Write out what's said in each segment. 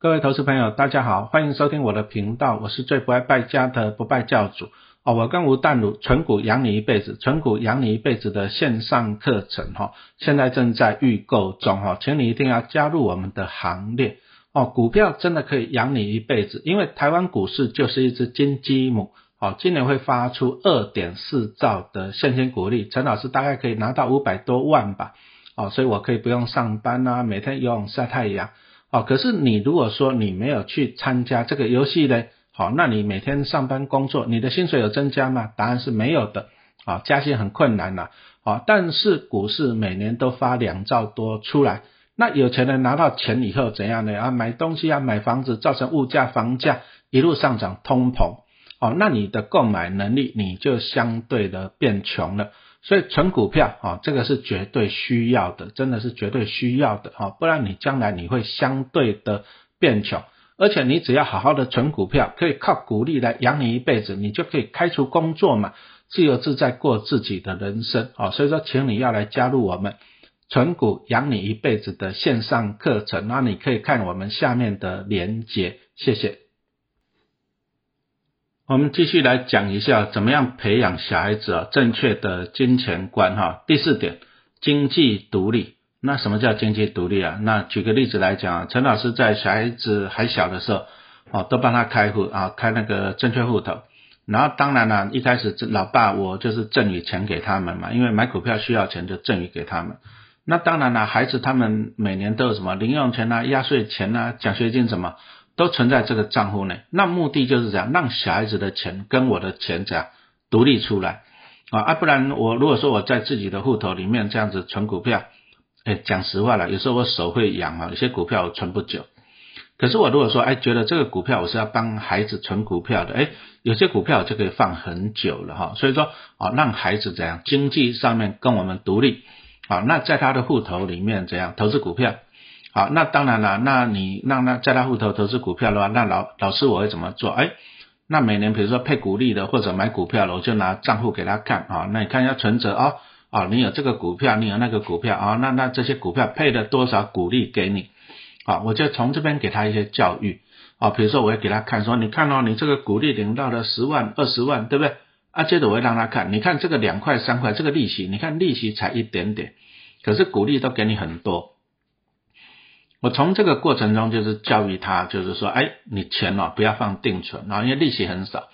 各位投资朋友，大家好，欢迎收听我的频道，我是最不爱败家的不败教主哦。我跟吴淡如纯股养你一辈子，纯股养你一辈子的线上课程哈，现在正在预购中哈，请你一定要加入我们的行列哦。股票真的可以养你一辈子，因为台湾股市就是一只金鸡母哦，今年会发出二点四兆的现金股利，陈老师大概可以拿到五百多万吧哦，所以我可以不用上班啊，每天游泳晒太阳。哦，可是你如果说你没有去参加这个游戏呢，好，那你每天上班工作，你的薪水有增加吗？答案是没有的，啊，加薪很困难呐，啊，但是股市每年都发两兆多出来，那有钱人拿到钱以后怎样呢？啊，买东西啊，买房子，造成物价、房价一路上涨，通膨，哦，那你的购买能力你就相对的变穷了。所以存股票啊，这个是绝对需要的，真的是绝对需要的啊，不然你将来你会相对的变穷，而且你只要好好的存股票，可以靠股利来养你一辈子，你就可以开除工作嘛，自由自在过自己的人生啊。所以说，请你要来加入我们存股养你一辈子的线上课程，那你可以看我们下面的连结，谢谢。我们继续来讲一下，怎么样培养小孩子啊正确的金钱观哈。第四点，经济独立。那什么叫经济独立啊？那举个例子来讲，陈老师在小孩子还小的时候，哦，都帮他开户啊，开那个证券户头。然后当然了，一开始老爸我就是赠予钱给他们嘛，因为买股票需要钱，就赠予给他们。那当然了，孩子他们每年都有什么零用钱啊、压岁钱啊、奖学金什么。都存在这个账户内，那目的就是这样，让小孩子的钱跟我的钱这样独立出来。啊，啊，不然我如果说我在自己的户头里面这样子存股票，哎，讲实话了，有时候我手会痒啊，有些股票我存不久，可是我如果说哎觉得这个股票我是要帮孩子存股票的，哎，有些股票就可以放很久了哈，所以说啊，让孩子怎样经济上面跟我们独立。啊，那在他的户头里面怎样投资股票。好，那当然了，那你让他在他户头投资股票的话，那老老师我会怎么做？哎，那每年比如说配股利的或者买股票了，我就拿账户给他看啊，那你看一下存折啊，啊，你有这个股票，你有那个股票啊，那那这些股票配了多少股利给你？啊，我就从这边给他一些教育啊，比如说我会给他看说，你看哦，你这个股利领到了十万、二十万，对不对？啊，接着我会让他看，你看这个两块、三块，这个利息，你看利息才一点点，可是股利都给你很多。我从这个过程中就是教育他，就是说，哎，你钱哦不要放定存啊，因为利息很少。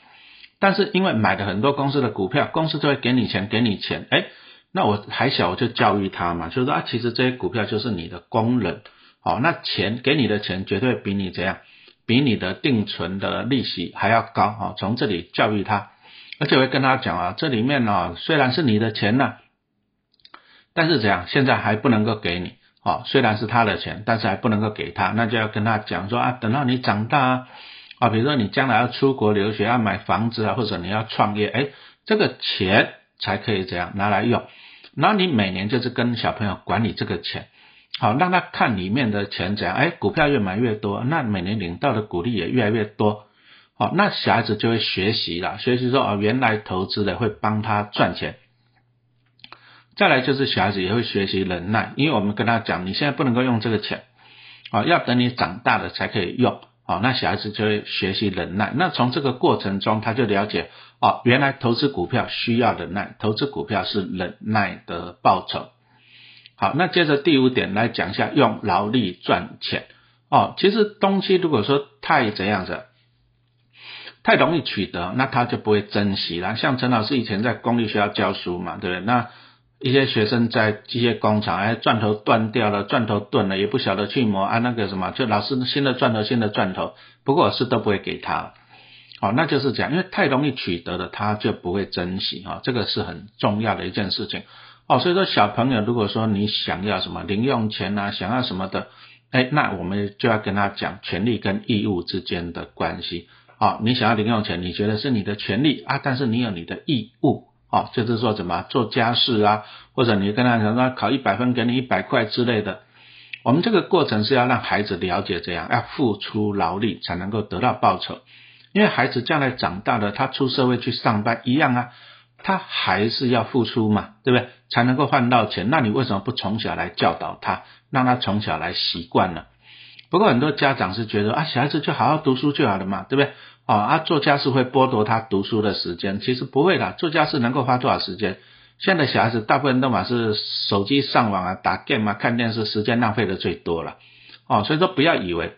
但是因为买的很多公司的股票，公司就会给你钱，给你钱，哎，那我还小，我就教育他嘛，就是说啊，其实这些股票就是你的工人，好，那钱给你的钱绝对比你怎样，比你的定存的利息还要高啊。从这里教育他，而且会跟他讲啊，这里面呢虽然是你的钱呢，但是怎样，现在还不能够给你。哦，虽然是他的钱，但是还不能够给他，那就要跟他讲说啊，等到你长大啊，啊，比如说你将来要出国留学，要买房子啊，或者你要创业，哎，这个钱才可以怎样拿来用。那你每年就是跟小朋友管理这个钱，好，让他看里面的钱怎样，哎，股票越买越多，那每年领到的股利也越来越多，好，那小孩子就会学习了，学习说哦，原来投资的会帮他赚钱。再来就是小孩子也会学习忍耐，因为我们跟他讲，你现在不能够用这个钱，啊，要等你长大了才可以用，啊，那小孩子就会学习忍耐。那从这个过程中，他就了解，哦，原来投资股票需要忍耐，投资股票是忍耐的报酬。好，那接着第五点来讲一下，用劳力赚钱。哦，其实东西如果说太怎样子，太容易取得，那他就不会珍惜了。像陈老师以前在公立学校教书嘛，对不对？那一些学生在机械工厂，哎，钻头断掉了，钻头钝了，也不晓得去磨啊，那个什么，就老师新的钻头，新的钻头，不过是都不会给他，好，那就是这样，因为太容易取得了，他就不会珍惜啊，这个是很重要的一件事情，哦，所以说小朋友如果说你想要什么零用钱啊，想要什么的，哎，那我们就要跟他讲权利跟义务之间的关系，啊，你想要零用钱，你觉得是你的权利啊，但是你有你的义务。哦，就是说怎么做家事啊，或者你跟他讲说考一百分给你一百块之类的，我们这个过程是要让孩子了解这样，要付出劳力才能够得到报酬，因为孩子将来长大了，他出社会去上班一样啊，他还是要付出嘛，对不对？才能够换到钱，那你为什么不从小来教导他，让他从小来习惯呢？不过很多家长是觉得啊，小孩子就好好读书就好了嘛，对不对？哦，啊，做家事会剥夺他读书的时间，其实不会的，做家事能够花多少时间？现在小孩子大部分都嘛是手机上网啊、打 game 啊、看电视，时间浪费的最多了。哦，所以说不要以为，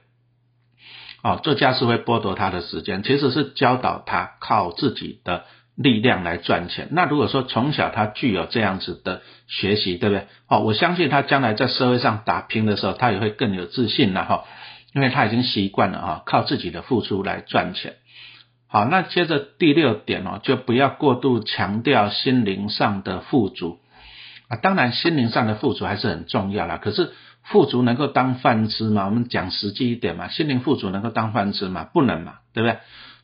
哦，做家事会剥夺他的时间，其实是教导他靠自己的力量来赚钱。那如果说从小他具有这样子的学习，对不对？哦，我相信他将来在社会上打拼的时候，他也会更有自信了哈。因为他已经习惯了啊，靠自己的付出来赚钱。好，那接着第六点哦，就不要过度强调心灵上的富足啊。当然，心灵上的富足还是很重要啦。可是，富足能够当饭吃吗？我们讲实际一点嘛，心灵富足能够当饭吃吗？不能嘛，对不对？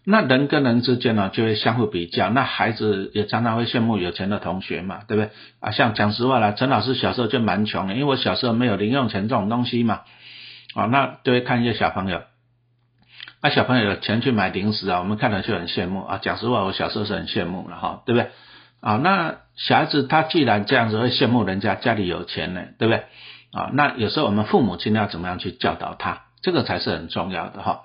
那人跟人之间呢，就会相互比较。那孩子也常常会羡慕有钱的同学嘛，对不对？啊，像讲实话啦，陈老师小时候就蛮穷的，因为我小时候没有零用钱这种东西嘛。啊，那就会看一些小朋友，那小朋友有钱去买零食啊，我们看了就很羡慕啊。讲实话，我小时候是很羡慕的哈，对不对？啊，那小孩子他既然这样子会羡慕人家家里有钱呢，对不对？啊，那有时候我们父母亲要怎么样去教导他，这个才是很重要的哈。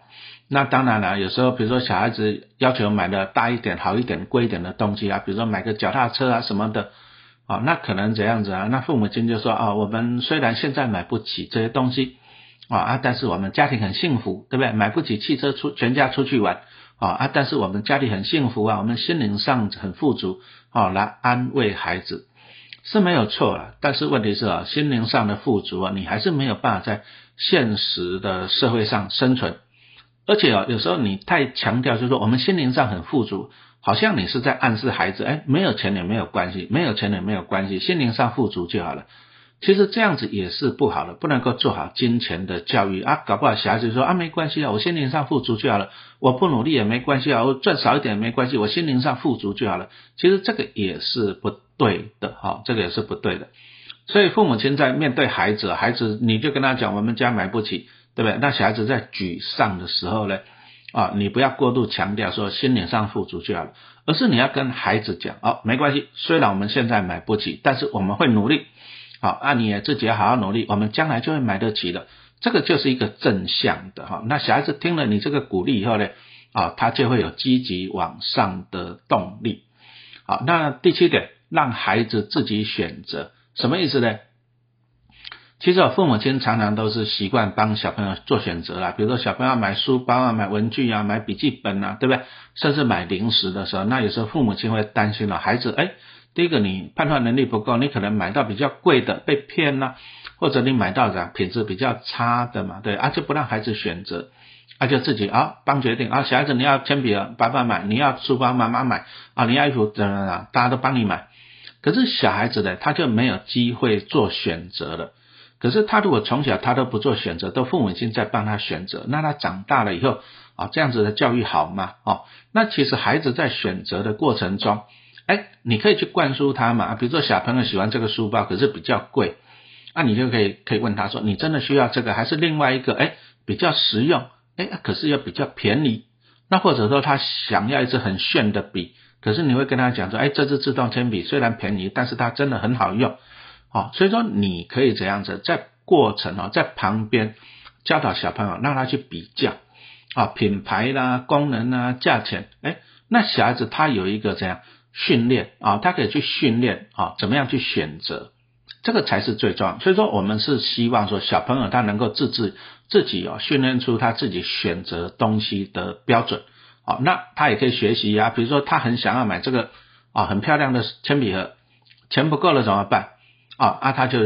那当然了，有时候比如说小孩子要求买的大一点、好一点、贵一点的东西啊，比如说买个脚踏车啊什么的，啊，那可能怎样子啊？那父母亲就说啊，我们虽然现在买不起这些东西。啊啊！但是我们家庭很幸福，对不对？买不起汽车出全家出去玩啊啊！但是我们家里很幸福啊，我们心灵上很富足啊，来安慰孩子是没有错了。但是问题是啊，心灵上的富足啊，你还是没有办法在现实的社会上生存。而且啊，有时候你太强调，就是说我们心灵上很富足，好像你是在暗示孩子，哎，没有钱也没有关系，没有钱也没有关系，心灵上富足就好了。其实这样子也是不好的，不能够做好金钱的教育啊，搞不好小孩子说啊没关系啊，我心灵上富足就好了，我不努力也没关系啊，我赚少一点也没关系，我心灵上富足就好了。其实这个也是不对的哈，这个也是不对的。所以父母亲在面对孩子，孩子你就跟他讲，我们家买不起，对不对？那小孩子在沮丧的时候呢，啊，你不要过度强调说心灵上富足就好了，而是你要跟孩子讲，哦，没关系，虽然我们现在买不起，但是我们会努力。好，那你也自己要好好努力，我们将来就会买得起的。这个就是一个正向的哈。那小孩子听了你这个鼓励以后呢，啊，他就会有积极往上的动力。好，那第七点，让孩子自己选择，什么意思呢？其实父母亲常常都是习惯帮小朋友做选择啦，比如说小朋友买书包啊、买文具啊、买笔记本啊，对不对？甚至买零食的时候，那有时候父母亲会担心了，孩子哎。第一个，你判断能力不够，你可能买到比较贵的被骗了，或者你买到的品质比较差的嘛，对，啊就不让孩子选择，啊就自己啊帮决定啊，小孩子你要铅笔啊，爸爸买，你要书包妈妈买，啊你要衣服等等等，大家都帮你买，可是小孩子呢，他就没有机会做选择了，可是他如果从小他都不做选择，都父母亲在帮他选择，那他长大了以后啊，这样子的教育好吗？哦，那其实孩子在选择的过程中。哎，你可以去灌输他嘛，比如说小朋友喜欢这个书包，可是比较贵，那你就可以可以问他说，你真的需要这个，还是另外一个？哎，比较实用，哎，可是又比较便宜。那或者说他想要一支很炫的笔，可是你会跟他讲说，哎，这支自动铅笔虽然便宜，但是它真的很好用。好，所以说你可以这样子，在过程哦，在旁边教导小朋友，让他去比较啊，品牌啦、功能啊、价钱，哎，那小孩子他有一个怎样。训练啊，他可以去训练啊，怎么样去选择，这个才是最重要。所以说，我们是希望说，小朋友他能够自制自己哦，训练出他自己选择东西的标准。好，那他也可以学习啊，比如说他很想要买这个啊，很漂亮的铅笔盒，钱不够了怎么办？啊，那他就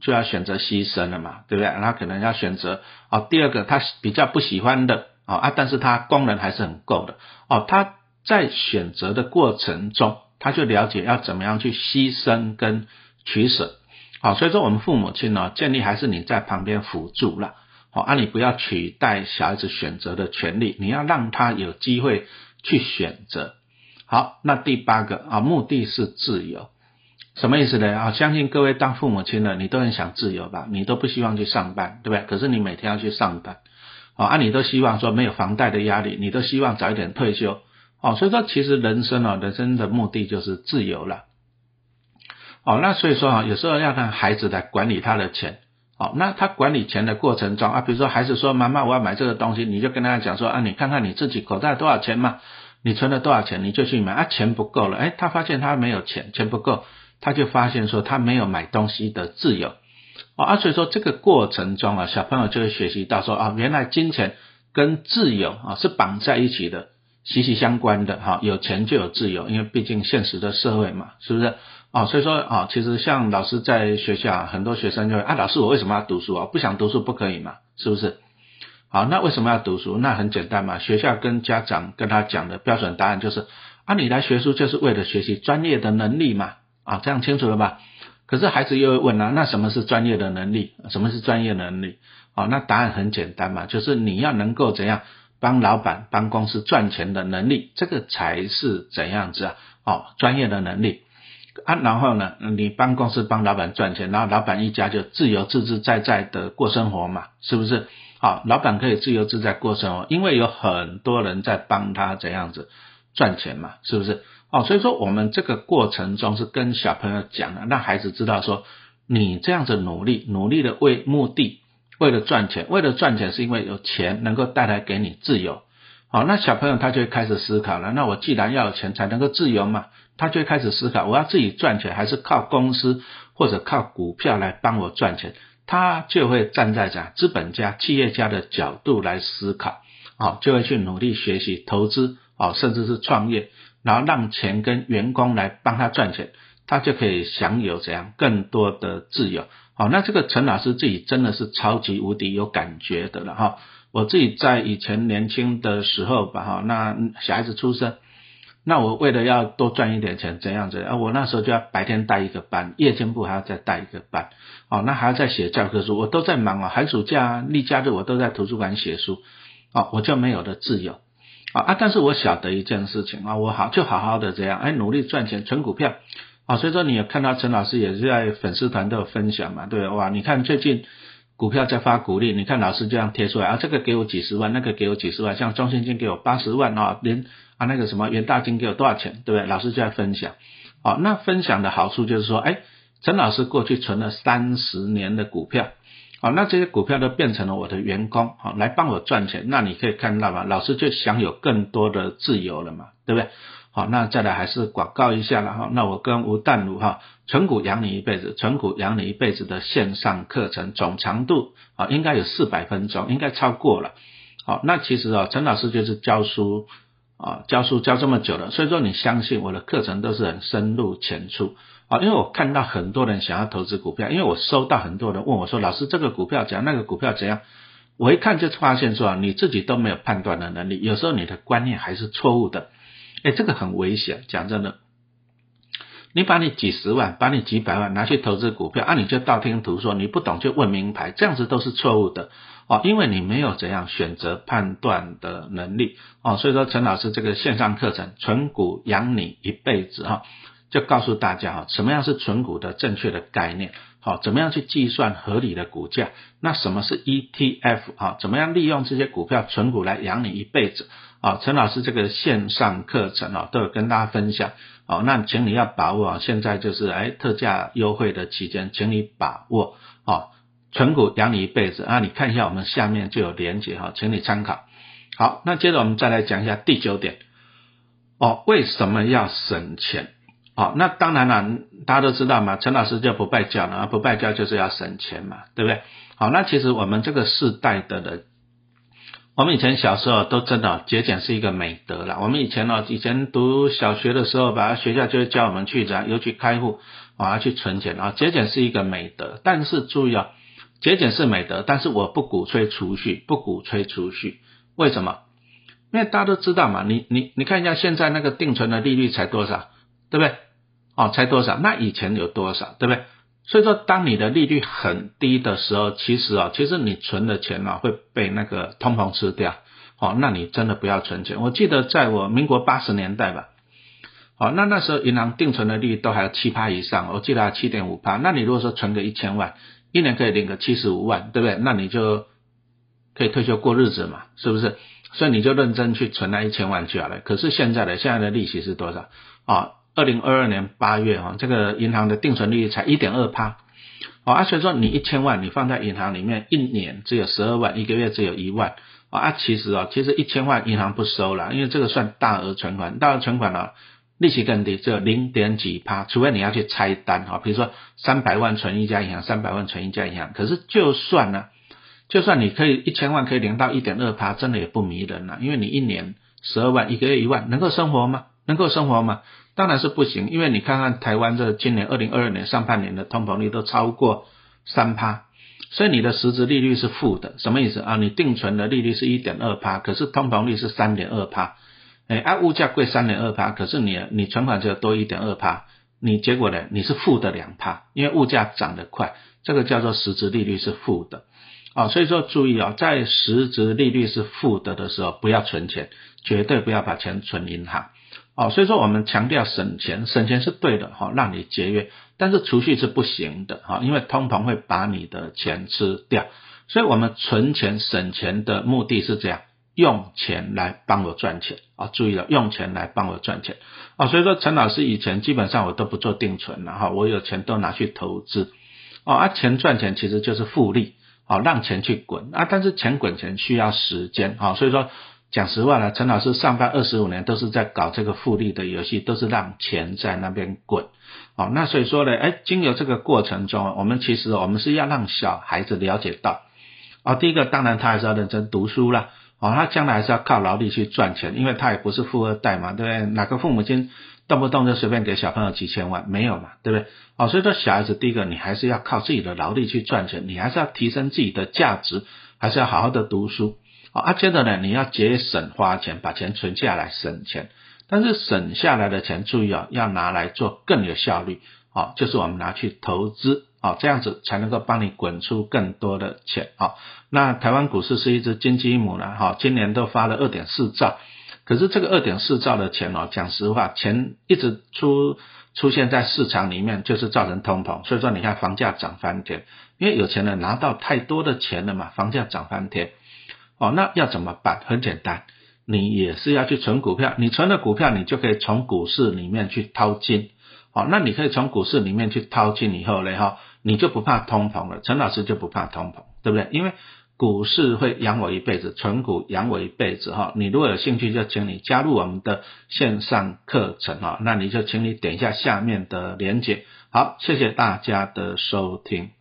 就要选择牺牲了嘛，对不对？他可能要选择啊，第二个他比较不喜欢的啊啊，但是他功能还是很够的哦，他。在选择的过程中，他就了解要怎么样去牺牲跟取舍，好，所以说我们父母亲呢，建议还是你在旁边辅助了，好，啊，你不要取代小孩子选择的权利，你要让他有机会去选择。好，那第八个啊，目的是自由，什么意思呢？啊，相信各位当父母亲的，你都很想自由吧？你都不希望去上班，对不对？可是你每天要去上班，啊，你都希望说没有房贷的压力，你都希望早一点退休。哦，所以说其实人生啊，人生的目的就是自由了。哦，那所以说啊，有时候要让孩子来管理他的钱，好，那他管理钱的过程中啊，比如说孩子说妈妈我要买这个东西，你就跟他讲说啊，你看看你自己口袋多少钱嘛，你存了多少钱，你就去买啊，钱不够了，哎，他发现他没有钱，钱不够，他就发现说他没有买东西的自由，啊，所以说这个过程中啊，小朋友就会学习到说啊，原来金钱跟自由啊是绑在一起的，息息相关的哈，有钱就有自由，因为毕竟现实的社会嘛，是不是？啊，所以说啊，其实像老师在学校，很多学生就会啊，老师我为什么要读书啊？不想读书不可以嘛？是不是？好，那为什么要读书？那很简单嘛，学校跟家长跟他讲的标准答案就是啊，你来学书就是为了学习专业的能力嘛，啊，这样清楚了吧？可是孩子又会问啊，那什么是专业的能力？什么是专业能力？哦，那答案很简单嘛，就是你要能够怎样帮老板、帮公司赚钱的能力，这个才是怎样子啊？哦，专业的能力。啊，然后呢，你帮公司帮老板赚钱，然后老板一家就自由自自在在的过生活嘛，是不是？好，老板可以自由自在过生活，因为有很多人在帮他怎样子赚钱嘛，是不是？哦，所以说我们这个过程中是跟小朋友讲的，让孩子知道说，你这样子努力，努力的为目的，为了赚钱，为了赚钱是因为有钱能够带来给你自由。好，那小朋友他就会开始思考了，那我既然要有钱才能够自由嘛。他就会开始思考，我要自己赚钱，还是靠公司或者靠股票来帮我赚钱？他就会站在讲资本家、企业家的角度来思考，哦，就会去努力学习投资，哦，甚至是创业，然后让钱跟员工来帮他赚钱，他就可以享有怎样更多的自由。好，那这个陈老师自己真的是超级无敌有感觉的了哈。我自己在以前年轻的时候吧，哈，那小孩子出生。那我为了要多赚一点钱，怎样子啊？我那时候就要白天带一个班，夜间部还要再带一个班，哦，那还要再写教科书，我都在忙啊。寒暑假、例假日我都在图书馆写书，哦，我就没有了自由，啊啊！但是我晓得一件事情啊，我好就好好的这样，哎，努力赚钱，存股票，啊，所以说你有看到陈老师也是在粉丝团都有分享嘛，对哇？你看最近股票在发股利，你看老师这样贴出来啊，这个给我几十万，那个给我几十万，像中信金给我八十万啊，连。啊，那个什么元大金给我多少钱，对不对？老师就在分享。好，那分享的好处就是说，哎，陈老师过去存了三十年的股票，好，那这些股票都变成了我的员工，好，来帮我赚钱。那你可以看到嘛，老师就享有更多的自由了嘛，对不对？好，那再来还是广告一下了哈。那我跟吴淡如哈，存股养你一辈子，存股养你一辈子的线上课程总长度啊，应该有四百分钟，应该超过了。好，那其实啊，陈老师就是教书。啊，教书教这么久了，所以说你相信我的课程都是很深入浅出。啊，因为我看到很多人想要投资股票，因为我收到很多人问我说，老师这个股票怎样，那个股票怎样，我一看就发现说你自己都没有判断的能力，有时候你的观念还是错误的，哎，这个很危险，讲真的，你把你几十万，把你几百万拿去投资股票，啊，你就道听途说，你不懂就问名牌，这样子都是错误的。哦，因为你没有怎样选择判断的能力哦，所以说陈老师这个线上课程存股养你一辈子哈，就告诉大家哈，什么样是存股的正确的概念，好，怎么样去计算合理的股价，那什么是 ETF 啊？怎么样利用这些股票存股来养你一辈子啊？陈老师这个线上课程啊，都有跟大家分享哦，那请你要把握啊，现在就是哎特价优惠的期间，请你把握哦。存股养你一辈子啊！你看一下我们下面就有连接哈，请你参考。好，那接着我们再来讲一下第九点哦，为什么要省钱？哦，那当然了，大家都知道嘛，陈老师就不拜教了，不拜教就是要省钱嘛，对不对？好，那其实我们这个世代的人，我们以前小时候都真的节俭是一个美德了。我们以前呢，以前读小学的时候吧，学校就会教我们去怎样，尤其开户啊，去存钱啊，节俭是一个美德，但是注意啊。节俭是美德，但是我不鼓吹储蓄，不鼓吹储蓄。为什么？因为大家都知道嘛，你你你看一下现在那个定存的利率才多少，对不对？哦，才多少？那以前有多少，对不对？所以说，当你的利率很低的时候，其实啊，其实你存的钱啊会被那个通膨吃掉。哦，那你真的不要存钱。我记得在我民国八十年代吧，哦，那那时候银行定存的利率都还有七趴以上，我记得七点五趴。那你如果说存个一千万，一年可以领个七十五万，对不对？那你就可以退休过日子嘛，是不是？所以你就认真去存那一千万就好了。可是现在的现在的利息是多少啊？二零二二年八月啊，这个银行的定存利率才一点二趴，啊，所以说你一千万你放在银行里面，一年只有十二万，一个月只有一万，啊，其实哦，其实一千万银行不收了，因为这个算大额存款，大额存款呢利息更低，只有零点几趴，除非你要去拆单哈，比如说三百万存一家银行，三百万存一家银行，可是就算呢，就算你可以一千万可以领到一点二趴，真的也不迷人了，因为你一年十二万，一个月一万，能够生活吗？能够生活吗？当然是不行，因为你看看台湾这今年二零二二年上半年的通膨率都超过三趴，所以你的实质利率是负的，什么意思啊？你定存的利率是一点二趴，可是通膨率是三点二趴，哎，啊物价贵三点二趴，可是你你存款只有多一点二趴，你结果呢？你是负的两趴，因为物价涨得快，这个叫做实质利率是负的，啊，所以说注意啊，在实质利率是负的的时候，不要存钱，绝对不要把钱存银行。哦，所以说我们强调省钱，省钱是对的哈，让你节约，但是储蓄是不行的哈，因为通膨会把你的钱吃掉，所以我们存钱省钱的目的是这样，用钱来帮我赚钱啊，注意了，用钱来帮我赚钱啊，所以说陈老师以前基本上我都不做定存了哈，我有钱都拿去投资，哦，啊钱赚钱其实就是复利，啊让钱去滚啊，但是钱滚钱需要时间啊，所以说。讲实话呢，陈老师上班二十五年都是在搞这个复利的游戏，都是让钱在那边滚。哦，那所以说呢，哎，经由这个过程中，我们其实我们是要让小孩子了解到，哦，第一个当然他还是要认真读书了，哦，他将来还是要靠劳力去赚钱，因为他也不是富二代嘛，对不对？哪个父母亲动不动就随便给小朋友几千万，没有嘛，对不对？哦，所以说小孩子第一个你还是要靠自己的劳力去赚钱，你还是要提升自己的价值，还是要好好的读书。啊，接着呢，你要节省花钱，把钱存下来省钱。但是省下来的钱，注意啊，要拿来做更有效率。啊，就是我们拿去投资。啊，这样子才能够帮你滚出更多的钱。啊，那台湾股市是一只金鸡母呢。哈，今年都发了二点四兆。可是这个二点四兆的钱哦，讲实话，钱一直出出现在市场里面，就是造成通膨。所以说，你看房价涨翻天，因为有钱人拿到太多的钱了嘛，房价涨翻天。哦，那要怎么办？很简单，你也是要去存股票。你存了股票，你就可以从股市里面去掏金。好，那你可以从股市里面去掏金以后嘞，哈，你就不怕通膨了。陈老师就不怕通膨，对不对？因为股市会养我一辈子，存股养我一辈子，哈。你如果有兴趣，就请你加入我们的线上课程，哈。那你就请你点一下下面的链接。好，谢谢大家的收听。